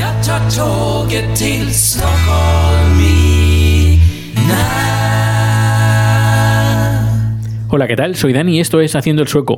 Jag tar tåget till Stockholm i natt. Hola, ¿qué tal? Soy Dani y esto es Haciendo el Sueco.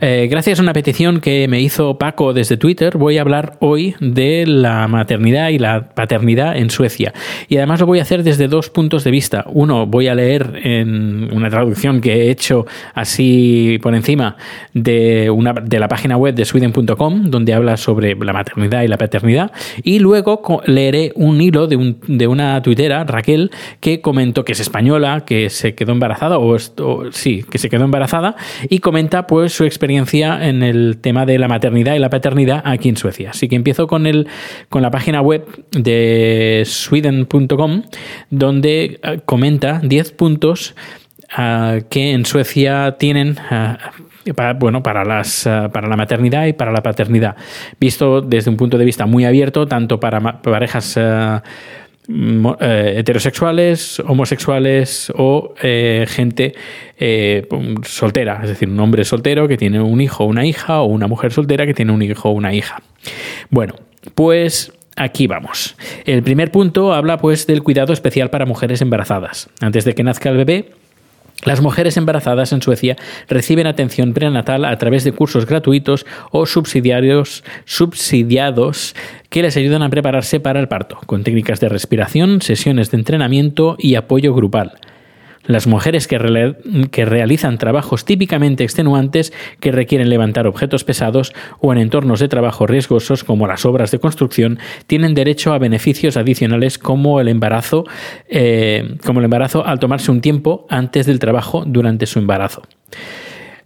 Eh, gracias a una petición que me hizo Paco desde Twitter, voy a hablar hoy de la maternidad y la paternidad en Suecia. Y además lo voy a hacer desde dos puntos de vista. Uno, voy a leer en una traducción que he hecho así por encima de, la página web de sweden.com, donde habla sobre la maternidad y la paternidad. Y luego leeré un hilo de, un, de una tuitera, Raquel, que comentó que es española, que se quedó embarazada, o, o sí, que se quedó embarazada y comenta pues su experiencia en el tema de la maternidad y la paternidad aquí en Suecia. Así que empiezo con, el, con la página web de sweden.com donde eh, comenta 10 puntos eh, que en Suecia tienen eh, para, bueno, para, las, para la maternidad y para la paternidad, visto desde un punto de vista muy abierto, tanto para parejas eh, heterosexuales, homosexuales o eh, gente eh, soltera, es decir, un hombre soltero que tiene un hijo o una hija o una mujer soltera que tiene un hijo o una hija. Bueno, pues aquí vamos. El primer punto habla pues del cuidado especial para mujeres embarazadas. Antes de que nazca el bebé, las mujeres embarazadas en Suecia reciben atención prenatal a través de cursos gratuitos o subsidiarios, subsidiados que les ayudan a prepararse para el parto, con técnicas de respiración, sesiones de entrenamiento y apoyo grupal. Las mujeres que, realizan trabajos típicamente extenuantes que requieren levantar objetos pesados o en entornos de trabajo riesgosos como las obras de construcción tienen derecho a beneficios adicionales como el embarazo, eh, como el embarazo al tomarse un tiempo antes del trabajo durante su embarazo.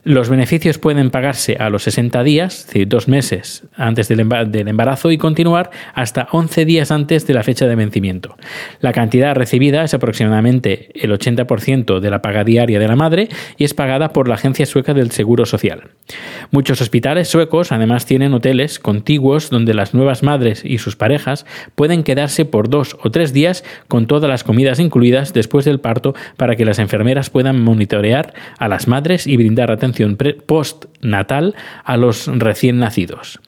Los beneficios pueden pagarse a los 60 días, es decir, dos meses antes del embarazo y continuar hasta 11 días antes de la fecha de vencimiento. La cantidad recibida es aproximadamente el 80% de la paga diaria de la madre y es pagada por la Agencia Sueca del Seguro Social. Muchos hospitales suecos además tienen hoteles contiguos donde las nuevas madres y sus parejas pueden quedarse por dos o tres días con todas las comidas incluidas después del parto para que las enfermeras puedan monitorear a las madres y brindar atención postnatal a los recién nacidos.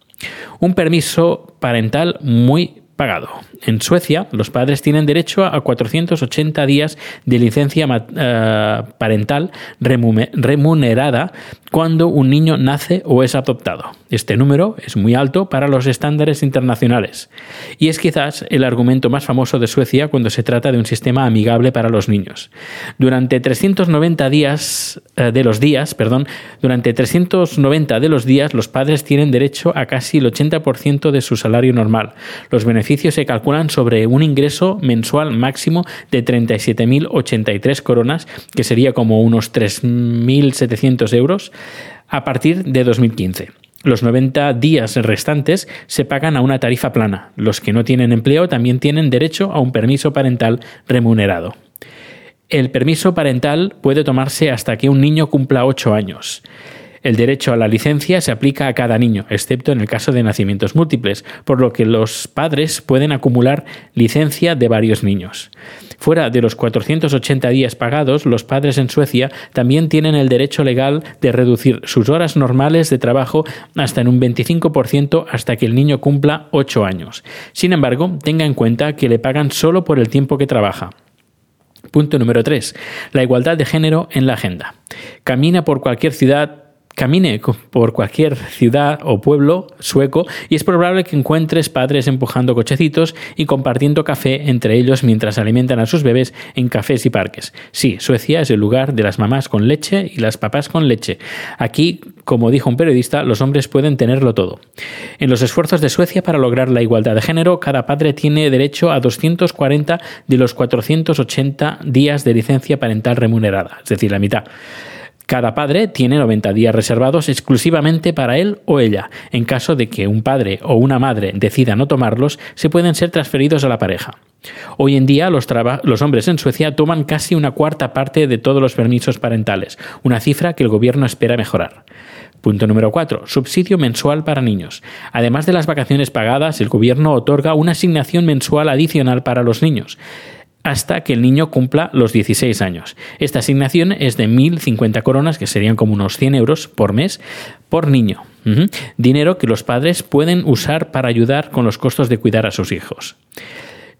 Un permiso parental muy pagado. En Suecia, los padres tienen derecho a 480 días de licencia eh, parental remunerada cuando un niño nace o es adoptado. Este número es muy alto para los estándares internacionales y es quizás el argumento más famoso de Suecia cuando se trata de un sistema amigable para los niños. Durante 390 días eh, de los días, perdón, durante 390 de los días los padres tienen derecho a casi el 80% de su salario normal. Los beneficios se calculan sobre un ingreso mensual máximo de 37.083 coronas, que sería como unos 3.700 euros a partir de 2015. Los 90 días restantes se pagan a una tarifa plana. Los que no tienen empleo también tienen derecho a un permiso parental remunerado. El permiso parental puede tomarse hasta que un niño cumpla 8 años. El derecho a la licencia se aplica a cada niño, excepto en el caso de nacimientos múltiples, por lo que los padres pueden acumular licencia de varios niños. Fuera de los 480 días pagados, los padres en Suecia también tienen el derecho legal de reducir sus horas normales de trabajo hasta en un 25% hasta que el niño cumpla 8 años. Sin embargo, tenga en cuenta que le pagan solo por el tiempo que trabaja. Punto número 3. La igualdad de género en la agenda. Camina por cualquier ciudad Camine por cualquier ciudad o pueblo sueco y es probable que encuentres padres empujando cochecitos y compartiendo café entre ellos mientras alimentan a sus bebés en cafés y parques. Sí, Suecia es el lugar de las mamás con leche y las papás con leche. Aquí, como dijo un periodista, los hombres pueden tenerlo todo. En los esfuerzos de Suecia para lograr la igualdad de género, cada padre tiene derecho a 240 de los 480 días de licencia parental remunerada, es decir, la mitad. Cada padre tiene 90 días reservados exclusivamente para él o ella. En caso de que un padre o una madre decida no tomarlos, se pueden ser transferidos a la pareja. Hoy en día los, hombres en Suecia toman casi una cuarta parte de todos los permisos parentales, una cifra que el gobierno espera mejorar. Punto número 4. Subsidio mensual para niños. Además de las vacaciones pagadas, el gobierno otorga una asignación mensual adicional para los niños. Hasta que el niño cumpla los 16 años. Esta asignación es de 1.050 coronas, que serían como unos 100 euros por mes, por niño. Dinero que los padres pueden usar para ayudar con los costos de cuidar a sus hijos.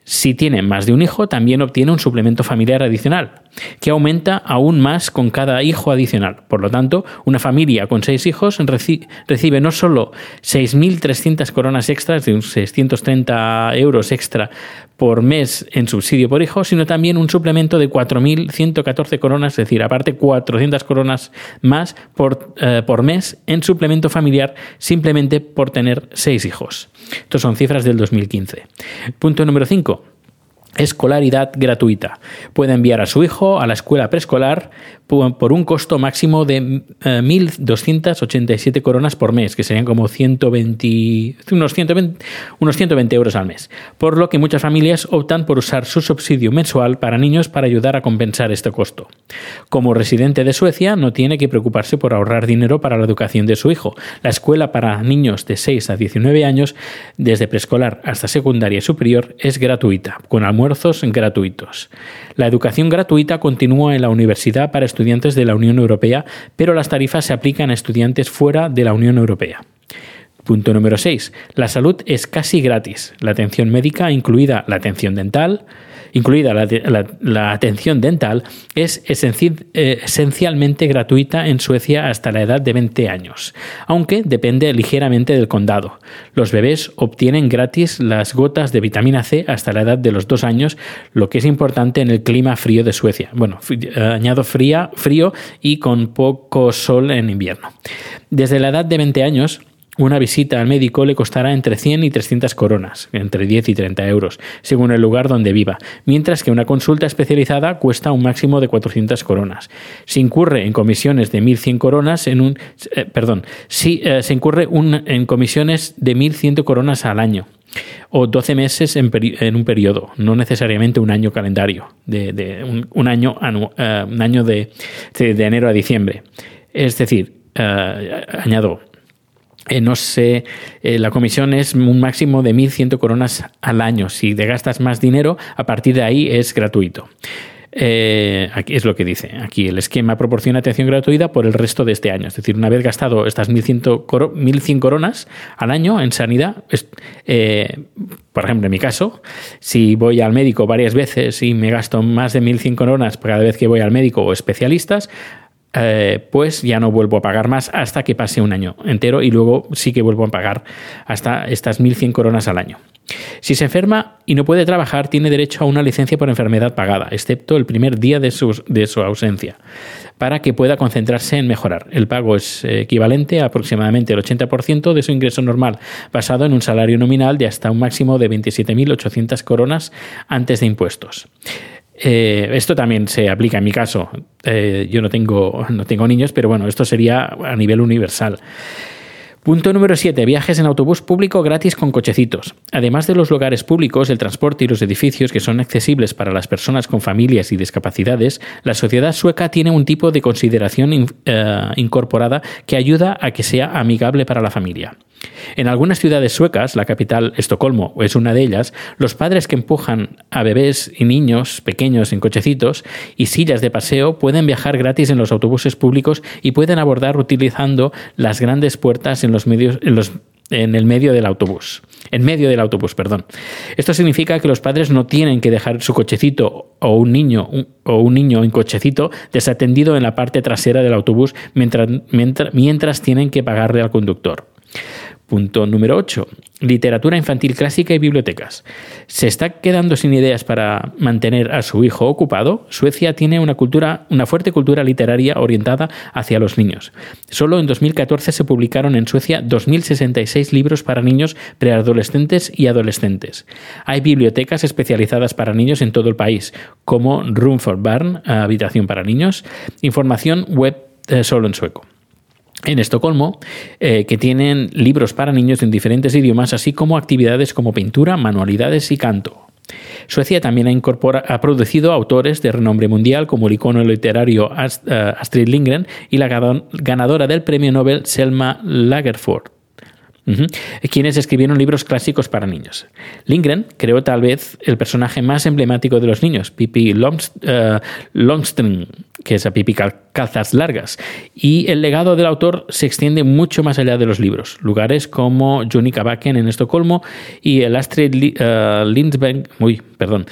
Si tiene más de un hijo, también obtiene un suplemento familiar adicional, que aumenta aún más con cada hijo adicional. Por lo tanto, una familia con seis hijos recibe no solo 6.300 coronas extras, de 630 euros extra por mes en subsidio por hijo, sino también un suplemento de 4.114 coronas, es decir, aparte 400 coronas más por, eh, por mes en suplemento familiar simplemente por tener seis hijos. Estos son cifras del 2015. Punto número 5 escolaridad gratuita. Puede enviar a su hijo a la escuela preescolar por un costo máximo de 1.287 eh, coronas por mes, que serían como 120, unos, 120, unos 120 euros al mes. Por lo que muchas familias optan por usar su subsidio mensual para niños para ayudar a compensar este costo. Como residente de Suecia, no tiene que preocuparse por ahorrar dinero para la educación de su hijo. La escuela para niños de 6 a 19 años, desde preescolar hasta secundaria superior, es gratuita, con almuerzos gratuitos. La educación gratuita continúa en la universidad para estudiantes de la Unión Europea, pero las tarifas se aplican a estudiantes fuera de la Unión Europea. Punto número 6. La salud es casi gratis. La atención médica, incluida la atención dental, incluida la, atención dental, es eh, esencialmente gratuita en Suecia hasta la edad de 20 años, aunque depende ligeramente del condado. Los bebés obtienen gratis las gotas de vitamina C hasta la edad de los 2 años, lo que es importante en el clima frío de Suecia. Bueno, eh, añado fría, frío y con poco sol en invierno. Desde la edad de 20 años, una visita al médico le costará entre 100 y 300 coronas, entre 10 y 30 euros, según el lugar donde viva, mientras que una consulta especializada cuesta un máximo de 400 coronas. Si incurre en comisiones de 1.100 coronas en un... Eh, perdón, si eh, se incurre en comisiones de 1.100 coronas al año o 12 meses en, un periodo, no necesariamente un año calendario, de, un, año, eh, un año de, de, enero a diciembre. Es decir, añado, eh, no sé, eh, la comisión es un máximo de 1.100 coronas al año. Si te gastas más dinero, a partir de ahí es gratuito. Eh, aquí es lo que dice. Aquí el esquema proporciona atención gratuita por el resto de este año. Es decir, una vez gastado estas 1.100, coronas al año en sanidad, por ejemplo, en mi caso, si voy al médico varias veces y me gasto más de 1.100 coronas cada vez que voy al médico o especialistas, eh, pues ya no vuelvo a pagar más hasta que pase un año entero y luego sí que vuelvo a pagar hasta estas 1.100 coronas al año. Si se enferma y no puede trabajar, tiene derecho a una licencia por enfermedad pagada, excepto el primer día de su, de su ausencia, para que pueda concentrarse en mejorar. El pago es equivalente a aproximadamente el 80% de su ingreso normal, basado en un salario nominal de hasta un máximo de 27.800 coronas antes de impuestos. Eh, esto también se aplica en mi caso. Eh, yo no tengo, no tengo niños, pero bueno, esto sería a nivel universal. Punto número 7. Viajes en autobús público gratis con cochecitos. Además de los lugares públicos, el transporte y los edificios que son accesibles para las personas con familias y discapacidades, la sociedad sueca tiene un tipo de consideración eh, incorporada que ayuda a que sea amigable para la familia. En algunas ciudades suecas, la capital Estocolmo es una de ellas, los padres que empujan a bebés y niños pequeños en cochecitos y sillas de paseo pueden viajar gratis en los autobuses públicos y pueden abordar utilizando las grandes puertas en los medios en el medio del autobús. En medio del autobús, perdón. Esto significa que los padres no tienen que dejar su cochecito o un niño o un niño en cochecito desatendido en la parte trasera del autobús mientras, mientras tienen que pagarle al conductor. Punto número 8. Literatura infantil clásica y bibliotecas. ¿Se está quedando sin ideas para mantener a su hijo ocupado? Suecia tiene una, cultura, una fuerte cultura literaria orientada hacia los niños. Solo en 2014 se publicaron en Suecia 2.066 libros para niños preadolescentes y adolescentes. Hay bibliotecas especializadas para niños en todo el país, como Room for Barn, habitación para niños, información web eh, solo en sueco en Estocolmo, eh, que tienen libros para niños en diferentes idiomas, así como actividades como pintura, manualidades y canto. Suecia también ha, ha producido autores de renombre mundial como el icono literario eh, Astrid Lindgren y la ganadora del premio Nobel Selma Lagerford. quienes escribieron libros clásicos para niños. Lindgren creó tal vez el personaje más emblemático de los niños, Pippi eh, Longstreet, que es a Pippi Calzas Largas. Y el legado del autor se extiende mucho más allá de los libros. Lugares como Bakken en Estocolmo y el Astrid uy, perdón,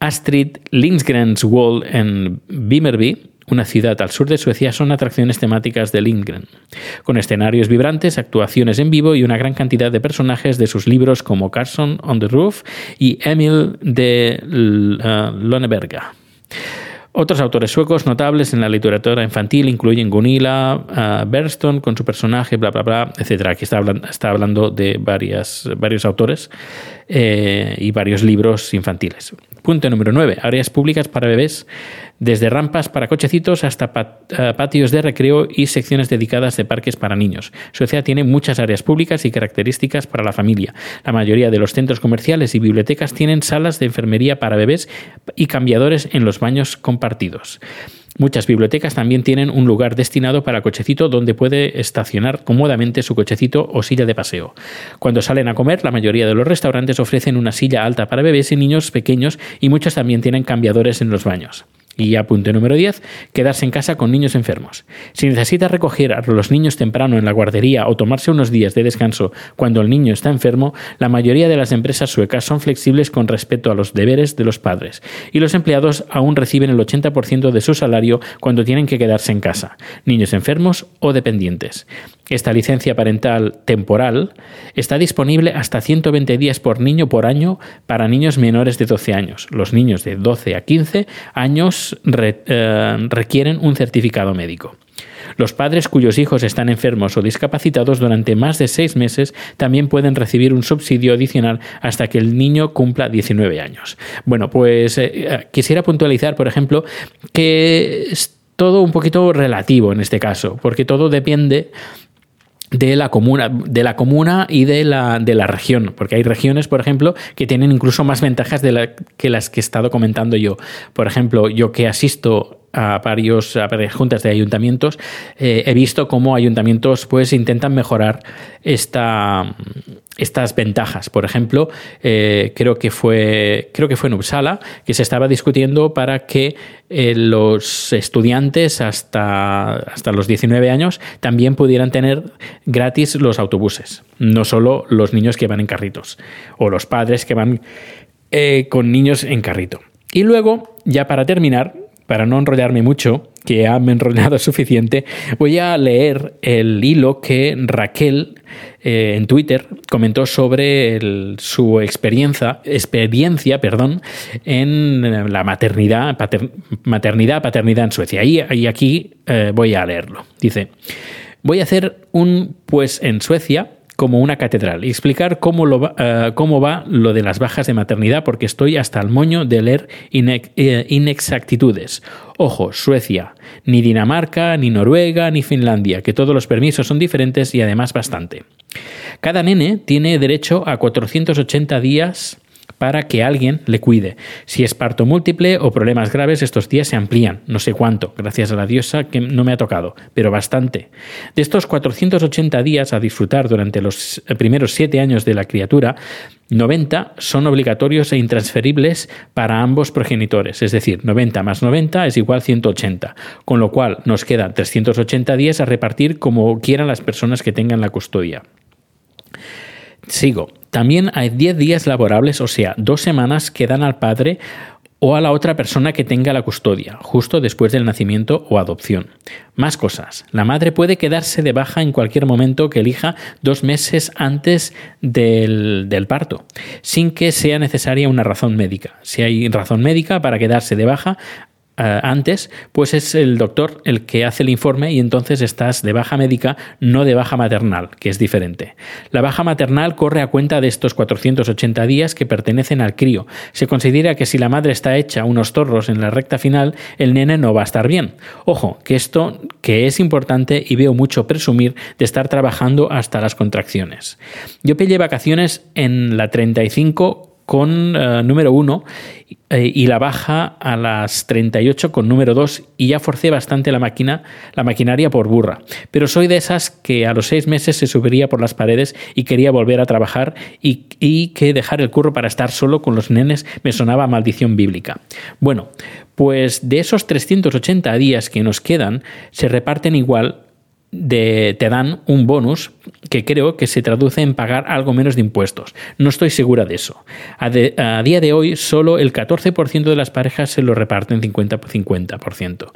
Astrid Lindgrens Wall en Vimmerby una ciudad al sur de Suecia, son atracciones temáticas de Lindgren, con escenarios vibrantes, actuaciones en vivo y una gran cantidad de personajes de sus libros como Carson on the Roof y Emil de Loneberga. Otros autores suecos notables en la literatura infantil incluyen Gunilla uh, Berston con su personaje, bla, bla, bla, etc. Aquí está hablando, de varios autores eh, y varios libros infantiles. Punto número 9. Áreas públicas para bebés desde rampas para cochecitos hasta eh, patios de recreo y secciones dedicadas de parques para niños. Suecia tiene muchas áreas públicas y características para la familia. La mayoría de los centros comerciales y bibliotecas tienen salas de enfermería para bebés y cambiadores en los baños compartidos. Muchas bibliotecas también tienen un lugar destinado para cochecito donde puede estacionar cómodamente su cochecito o silla de paseo. Cuando salen a comer, la mayoría de los restaurantes ofrecen una silla alta para bebés y niños pequeños y muchos también tienen cambiadores en los baños. Y apunte número 10, quedarse en casa con niños enfermos. Si necesita recoger a los niños temprano en la guardería o tomarse unos días de descanso cuando el niño está enfermo, la mayoría de las empresas suecas son flexibles con respecto a los deberes de los padres, y los empleados aún reciben el 80% de su salario cuando tienen que quedarse en casa, niños enfermos o dependientes. Esta licencia parental temporal está disponible hasta 120 días por niño por año para niños menores de 12 años. Los niños de 12 a 15 años eh, requieren un certificado médico. Los padres cuyos hijos están enfermos o discapacitados durante más de seis meses también pueden recibir un subsidio adicional hasta que el niño cumpla 19 años. Bueno, pues eh, eh, quisiera puntualizar, por ejemplo, que es todo un poquito relativo en este caso, porque todo depende de la comuna, de la comuna y de la, de la región, porque hay regiones, por ejemplo, que tienen incluso más ventajas de la, que las que he estado comentando yo. Por ejemplo, yo que asisto a, varios, a varias juntas de ayuntamientos, eh, he visto cómo ayuntamientos pues intentan mejorar esta, estas ventajas. Por ejemplo, eh, creo, que fue, creo que fue en Uppsala que se estaba discutiendo para que eh, los estudiantes hasta, hasta los 19 años también pudieran tener gratis los autobuses, no solo los niños que van en carritos o los padres que van con niños en carrito. Y luego, ya para terminar, para no enrollarme mucho, que ya me he enrollado suficiente, voy a leer el hilo que Raquel eh, en Twitter comentó sobre su experiencia, experiencia perdón, en la maternidad, maternidad, paternidad en Suecia. Y, aquí eh, voy a leerlo. Dice, voy a hacer un pues en Suecia como una catedral y explicar cómo, va, eh, cómo va lo de las bajas de maternidad porque estoy hasta el moño de leer eh, inexactitudes. Ojo, Suecia, ni Dinamarca, ni Noruega, ni Finlandia, que todos los permisos son diferentes y además bastante. Cada nene tiene derecho a 480 días para que alguien le cuide. Si es parto múltiple o problemas graves, estos días se amplían, no sé cuánto, gracias a la diosa que no me ha tocado, pero bastante. De estos 480 días a disfrutar durante los primeros 7 años de la criatura, 90 son obligatorios e intransferibles para ambos progenitores, es decir, 90 más 90 es igual a 180, con lo cual nos quedan 380 días a repartir como quieran las personas que tengan la custodia. Sigo. También hay 10 días laborables, o sea, dos semanas que dan al padre o a la otra persona que tenga la custodia, justo después del nacimiento o adopción. Más cosas. La madre puede quedarse de baja en cualquier momento que elija dos meses antes del, del, parto, sin que sea necesaria una razón médica. Si hay razón médica para quedarse de baja, eh, antes, pues es el doctor el que hace el informe y entonces estás de baja médica, no de baja maternal, que es diferente. La baja maternal corre a cuenta de estos 480 días que pertenecen al crío. Se considera que si la madre está hecha unos torros en la recta final, el nene no va a estar bien. Ojo, que esto que es importante y veo mucho presumir de estar trabajando hasta las contracciones. Yo pillé vacaciones en la 35 con eh, número 1 eh, y la baja a las 38 con número 2 y ya forcé bastante la máquina, la maquinaria por burra. Pero soy de esas que a los seis meses se subiría por las paredes y quería volver a trabajar y, y que dejar el curro para estar solo con los nenes me sonaba maldición bíblica. Bueno, pues de esos 380 días que nos quedan, se reparten igual te dan un bonus que creo que se traduce en pagar algo menos de impuestos. No estoy segura de eso. A, día de hoy, solo el 14% de las parejas se lo reparten 50 50%.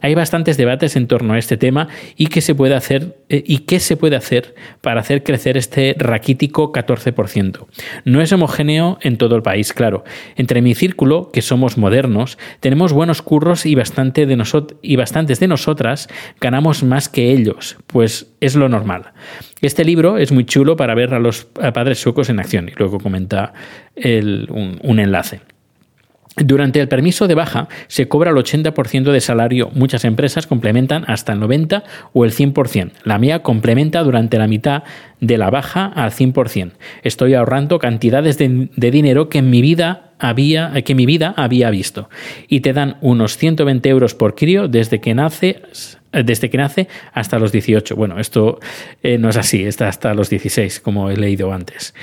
Hay bastantes debates en torno a este tema y qué se puede hacer eh, y qué se puede hacer para hacer crecer este raquítico 14%. No es homogéneo en todo el país, claro. Entre mi círculo, que somos modernos, tenemos buenos curros y, bastante de y bastantes de nosotras ganamos más que ellos pues es lo normal. Este libro es muy chulo para ver a los padres suecos en acción y luego comenta un, enlace. Durante el permiso de baja se cobra el 80% de salario. Muchas empresas complementan hasta el 90 o el 100%. La mía complementa durante la mitad de la baja al 100%. Estoy ahorrando cantidades de, dinero que en mi vida había, que mi vida había visto. Y te dan unos 120 euros por crío desde que nace desde que nace hasta los 18. Bueno, esto eh, no es así, está hasta los 16, como he leído antes.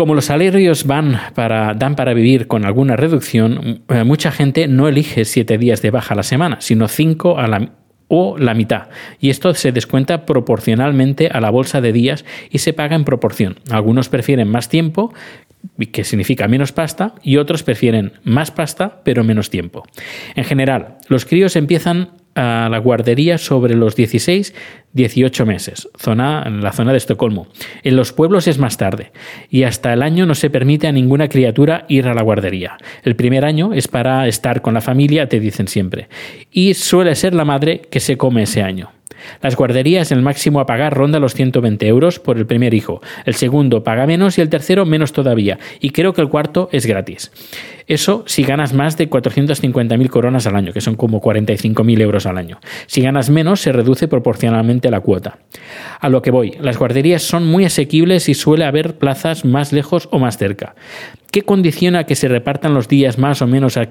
Como los salarios van para, dan para vivir con alguna reducción, eh, mucha gente no elige siete días de baja a la semana, sino cinco o la mitad. Y esto se descuenta proporcionalmente a la bolsa de días y se paga en proporción. Algunos prefieren más tiempo, que significa menos pasta, y otros prefieren más pasta, pero menos tiempo. En general, los críos empiezan a la guardería sobre los 16, 18 meses, zona, en la zona de Estocolmo. En los pueblos es más tarde y hasta el año no se permite a ninguna criatura ir a la guardería. El primer año es para estar con la familia, te dicen siempre, y suele ser la madre que se come ese año. Las guarderías, el máximo a pagar ronda los 120 euros por el primer hijo. El segundo paga menos y el tercero menos todavía. Y creo que el cuarto es gratis. Eso si ganas más de 450.000 coronas al año, que son como 45.000 euros al año. Si ganas menos, se reduce proporcionalmente la cuota. A lo que voy, las guarderías son muy asequibles y suele haber plazas más lejos o más cerca. ¿Qué condiciona que se repartan los días más o menos oh,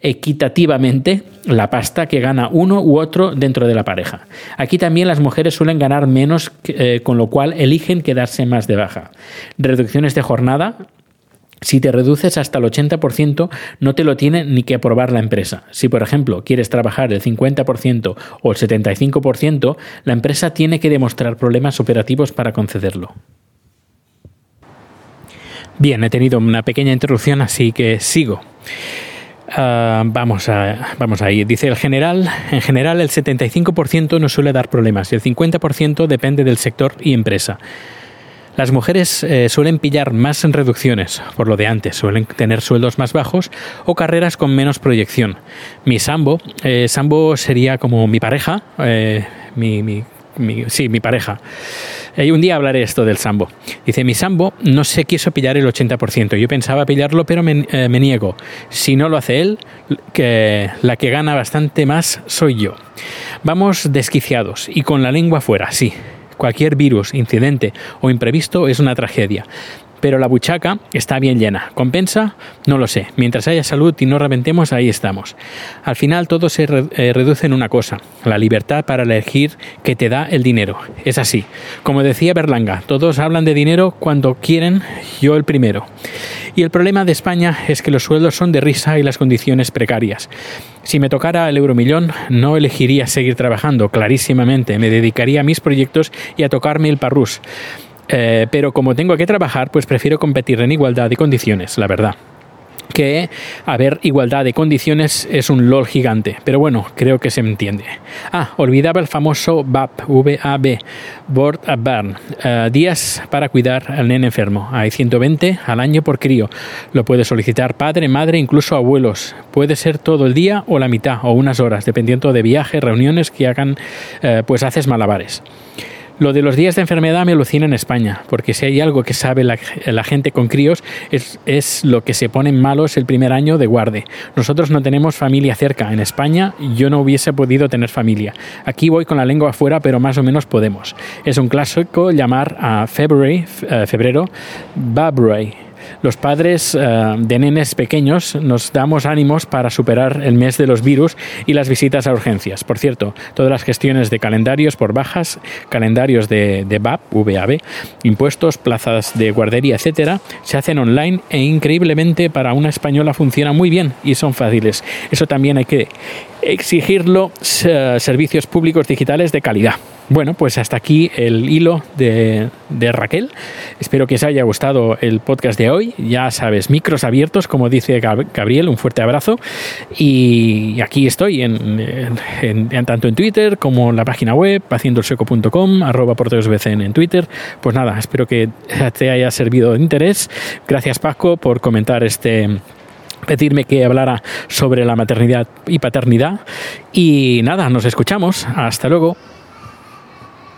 equitativamente la pasta que gana uno u otro dentro de la pareja? Aquí también las mujeres suelen ganar menos, eh, con lo cual eligen quedarse más de baja. Reducciones de jornada, si te reduces hasta el 80%, no te lo tiene ni que aprobar la empresa. Si, por ejemplo, quieres trabajar el 50% o el 75%, la empresa tiene que demostrar problemas operativos para concederlo. Bien, he tenido una pequeña interrupción, así que sigo. Uh, vamos, a, vamos ahí. Dice el general, en general el 75% no suele dar problemas y el 50% depende del sector y empresa. Las mujeres eh, suelen pillar más en reducciones, por lo de antes, suelen tener sueldos más bajos o carreras con menos proyección. Mi Sambo, eh, Sambo sería como mi pareja, eh, mi, mi sí, mi pareja. Y un día hablaré esto del sambo. Dice, mi sambo no se quiso pillar el 80%. Yo pensaba pillarlo, pero me, eh, me, niego. Si no lo hace él, que la que gana bastante más soy yo. Vamos desquiciados y con la lengua fuera, sí. Cualquier virus, incidente o imprevisto es una tragedia pero la buchaca está bien llena. ¿Compensa? No lo sé. Mientras haya salud y no reventemos, ahí estamos. Al final todo se eh, reduce en una cosa, la libertad para elegir que te da el dinero. Es así. Como decía Berlanga, todos hablan de dinero cuando quieren, yo el primero. Y el problema de España es que los sueldos son de risa y las condiciones precarias. Si me tocara el euromillón, no elegiría seguir trabajando, clarísimamente. Me dedicaría a mis proyectos y a tocarme el parrús. Eh, pero como tengo que trabajar, pues prefiero competir en igualdad de condiciones, la verdad que haber igualdad de condiciones es un LOL gigante, pero bueno, creo que se entiende. Ah, olvidaba el famoso VAB, VAB, Board a Burn, eh, días para cuidar al nene enfermo. Hay 120 al año por crío. Lo puede solicitar padre, madre, incluso abuelos. Puede ser todo el día o la mitad o unas horas, dependiendo de viajes, reuniones que hagan, eh, pues haces malabares. Lo de los días de enfermedad me alucina en España, porque si hay algo que sabe la, gente con críos es, es, lo que se ponen malos el primer año de guarde. Nosotros no tenemos familia cerca. En España yo no hubiese podido tener familia. Aquí voy con la lengua afuera, pero más o menos podemos. Es un clásico llamar a February, uh, febrero, Babray los padres uh, de nenes pequeños nos damos ánimos para superar el mes de los virus y las visitas a urgencias. Por cierto, todas las gestiones de calendarios por bajas, calendarios de, VAP, VAB, impuestos, plazas de guardería, etcétera, se hacen online e increíblemente para una española funciona muy bien y son fáciles. Eso también hay que exigirlo, uh, servicios públicos digitales de calidad. Bueno, pues hasta aquí el hilo de, de, Raquel. Espero que os haya gustado el podcast de hoy. Ya sabes, micros abiertos, como dice Gabriel, un fuerte abrazo. Y aquí estoy, en, tanto en Twitter como en la página web, haciendoelseco.com, arroba porteosbcn en Twitter. Pues nada, espero que te haya servido de interés. Gracias Paco por comentar este pedirme que hablara sobre la maternidad y paternidad. Y nada, nos escuchamos. Hasta luego.